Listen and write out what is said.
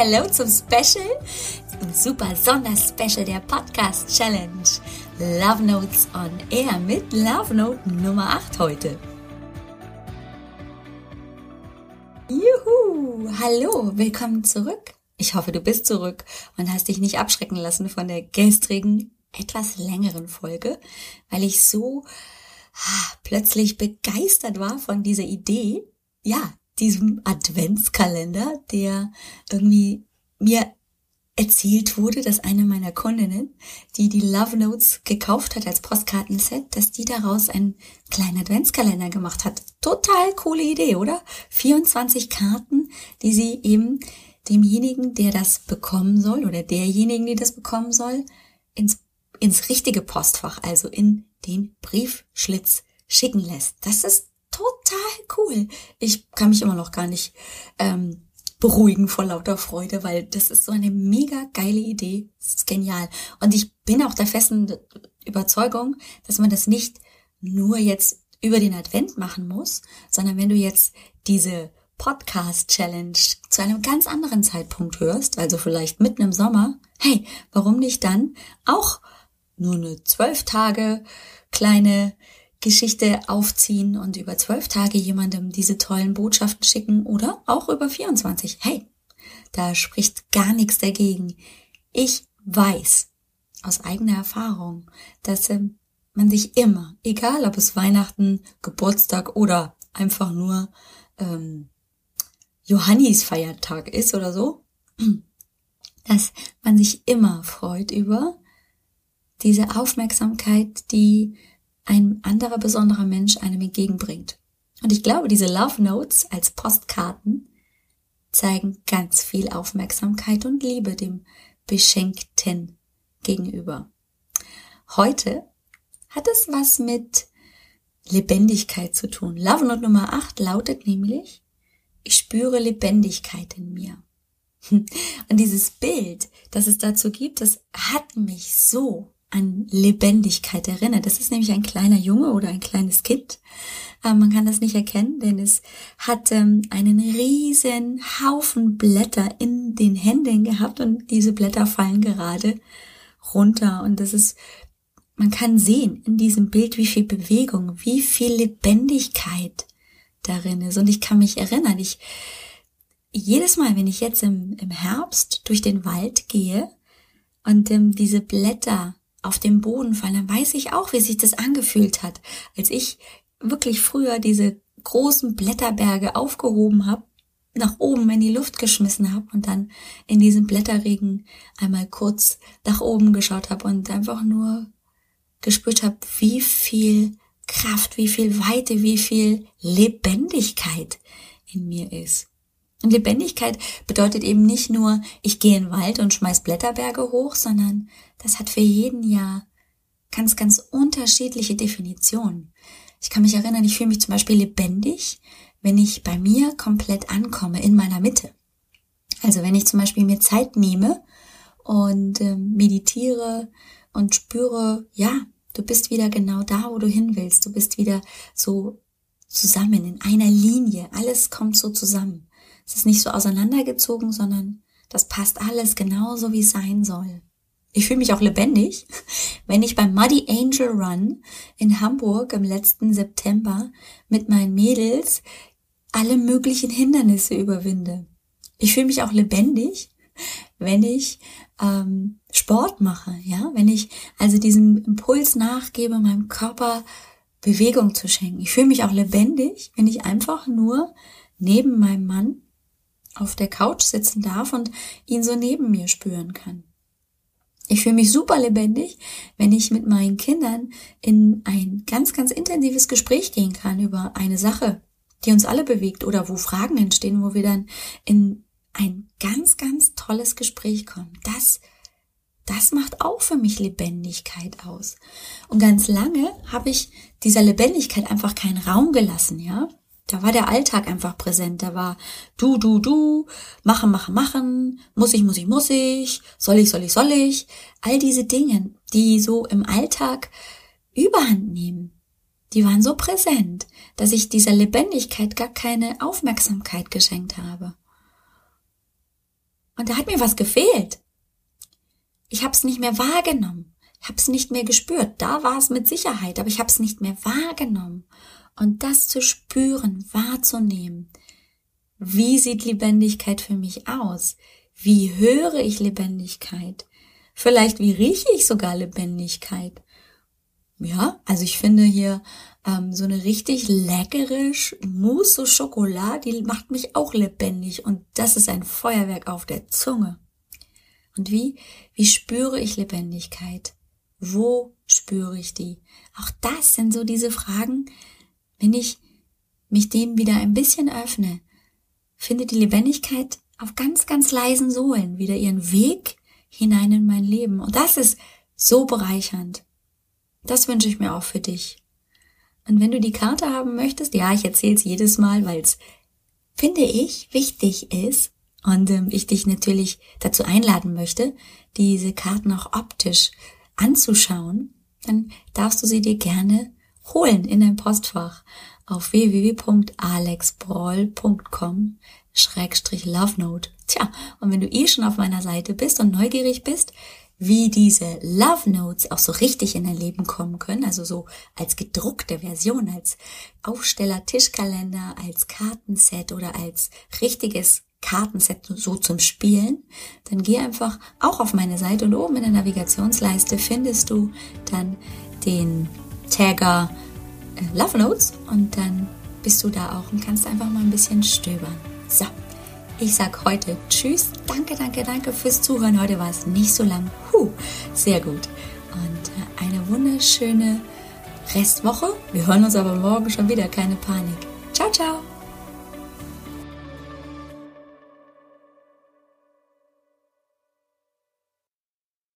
Hello zum Special und super Sonderspecial der Podcast Challenge. Love Notes on Air mit Love Note Nummer 8 heute. Juhu! Hallo, willkommen zurück. Ich hoffe, du bist zurück und hast dich nicht abschrecken lassen von der gestrigen, etwas längeren Folge, weil ich so ah, plötzlich begeistert war von dieser Idee. Ja, diesem Adventskalender, der irgendwie mir erzählt wurde, dass eine meiner Kundinnen, die die Love Notes gekauft hat als Postkartenset, dass die daraus einen kleinen Adventskalender gemacht hat. Total coole Idee, oder? 24 Karten, die sie eben demjenigen, der das bekommen soll oder derjenigen, die das bekommen soll, ins, ins richtige Postfach, also in den Briefschlitz schicken lässt. Das ist total cool. Ich kann mich immer noch gar nicht ähm, beruhigen vor lauter Freude, weil das ist so eine mega geile Idee. Das ist genial. Und ich bin auch der festen Überzeugung, dass man das nicht nur jetzt über den Advent machen muss, sondern wenn du jetzt diese Podcast Challenge zu einem ganz anderen Zeitpunkt hörst, also vielleicht mitten im Sommer, hey, warum nicht dann auch nur eine zwölf Tage kleine Geschichte aufziehen und über zwölf Tage jemandem diese tollen Botschaften schicken oder auch über 24. Hey, da spricht gar nichts dagegen. Ich weiß aus eigener Erfahrung, dass ähm, man sich immer, egal ob es Weihnachten, Geburtstag oder einfach nur ähm, Johannis Feiertag ist oder so, dass man sich immer freut über diese Aufmerksamkeit, die ein anderer besonderer Mensch einem entgegenbringt. Und ich glaube, diese Love Notes als Postkarten zeigen ganz viel Aufmerksamkeit und Liebe dem Beschenkten gegenüber. Heute hat es was mit Lebendigkeit zu tun. Love Note Nummer 8 lautet nämlich, ich spüre Lebendigkeit in mir. Und dieses Bild, das es dazu gibt, das hat mich so an Lebendigkeit erinnert. Das ist nämlich ein kleiner Junge oder ein kleines Kind. Aber man kann das nicht erkennen, denn es hat ähm, einen riesen Haufen Blätter in den Händen gehabt und diese Blätter fallen gerade runter und das ist man kann sehen in diesem Bild, wie viel Bewegung, wie viel Lebendigkeit darin ist. Und ich kann mich erinnern, ich jedes Mal, wenn ich jetzt im, im Herbst durch den Wald gehe und ähm, diese Blätter auf den Boden fallen, dann weiß ich auch, wie sich das angefühlt hat, als ich wirklich früher diese großen Blätterberge aufgehoben habe, nach oben in die Luft geschmissen habe und dann in diesem Blätterregen einmal kurz nach oben geschaut habe und einfach nur gespürt habe, wie viel Kraft, wie viel Weite, wie viel Lebendigkeit in mir ist. Und Lebendigkeit bedeutet eben nicht nur, ich gehe in den Wald und schmeiß Blätterberge hoch, sondern das hat für jeden ja ganz, ganz unterschiedliche Definitionen. Ich kann mich erinnern, ich fühle mich zum Beispiel lebendig, wenn ich bei mir komplett ankomme, in meiner Mitte. Also wenn ich zum Beispiel mir Zeit nehme und äh, meditiere und spüre, ja, du bist wieder genau da, wo du hin willst. Du bist wieder so zusammen, in einer Linie. Alles kommt so zusammen. Es ist nicht so auseinandergezogen, sondern das passt alles genauso, wie es sein soll. Ich fühle mich auch lebendig, wenn ich beim Muddy Angel Run in Hamburg im letzten September mit meinen Mädels alle möglichen Hindernisse überwinde. Ich fühle mich auch lebendig, wenn ich ähm, Sport mache, ja, wenn ich also diesem Impuls nachgebe, meinem Körper Bewegung zu schenken. Ich fühle mich auch lebendig, wenn ich einfach nur neben meinem Mann auf der Couch sitzen darf und ihn so neben mir spüren kann. Ich fühle mich super lebendig, wenn ich mit meinen Kindern in ein ganz, ganz intensives Gespräch gehen kann über eine Sache, die uns alle bewegt oder wo Fragen entstehen, wo wir dann in ein ganz, ganz tolles Gespräch kommen. Das, das macht auch für mich Lebendigkeit aus. Und ganz lange habe ich dieser Lebendigkeit einfach keinen Raum gelassen, ja. Da war der Alltag einfach präsent. Da war du, du, du, machen, machen, machen, muss ich, muss ich, muss ich, soll ich, soll ich, soll ich. All diese Dinge, die so im Alltag überhand nehmen, die waren so präsent, dass ich dieser Lebendigkeit gar keine Aufmerksamkeit geschenkt habe. Und da hat mir was gefehlt. Ich habe es nicht mehr wahrgenommen. Ich habe es nicht mehr gespürt. Da war es mit Sicherheit, aber ich habe es nicht mehr wahrgenommen. Und das zu spüren, wahrzunehmen. Wie sieht Lebendigkeit für mich aus? Wie höre ich Lebendigkeit? Vielleicht wie rieche ich sogar Lebendigkeit? Ja, also ich finde hier ähm, so eine richtig leckere Mousse au Chocolat, die macht mich auch lebendig und das ist ein Feuerwerk auf der Zunge. Und wie, wie spüre ich Lebendigkeit? Wo spüre ich die? Auch das sind so diese Fragen, wenn ich mich dem wieder ein bisschen öffne, findet die Lebendigkeit auf ganz, ganz leisen Sohlen wieder ihren Weg hinein in mein Leben. Und das ist so bereichernd. Das wünsche ich mir auch für dich. Und wenn du die Karte haben möchtest, ja, ich erzähle es jedes Mal, weil es, finde ich, wichtig ist und ähm, ich dich natürlich dazu einladen möchte, diese Karten auch optisch anzuschauen, dann darfst du sie dir gerne holen in dein Postfach auf www.alexbrawl.com Schrägstrich Love Note. Tja, und wenn du eh schon auf meiner Seite bist und neugierig bist, wie diese Love Notes auch so richtig in dein Leben kommen können, also so als gedruckte Version, als Aufsteller, Tischkalender, als Kartenset oder als richtiges Kartenset so zum Spielen, dann geh einfach auch auf meine Seite und oben in der Navigationsleiste findest du dann den Tagger äh, Love Notes und dann bist du da auch und kannst einfach mal ein bisschen stöbern. So, ich sag heute Tschüss, danke, danke, danke fürs Zuhören. Heute war es nicht so lang. Huh, sehr gut. Und äh, eine wunderschöne Restwoche. Wir hören uns aber morgen schon wieder. Keine Panik. Ciao, ciao.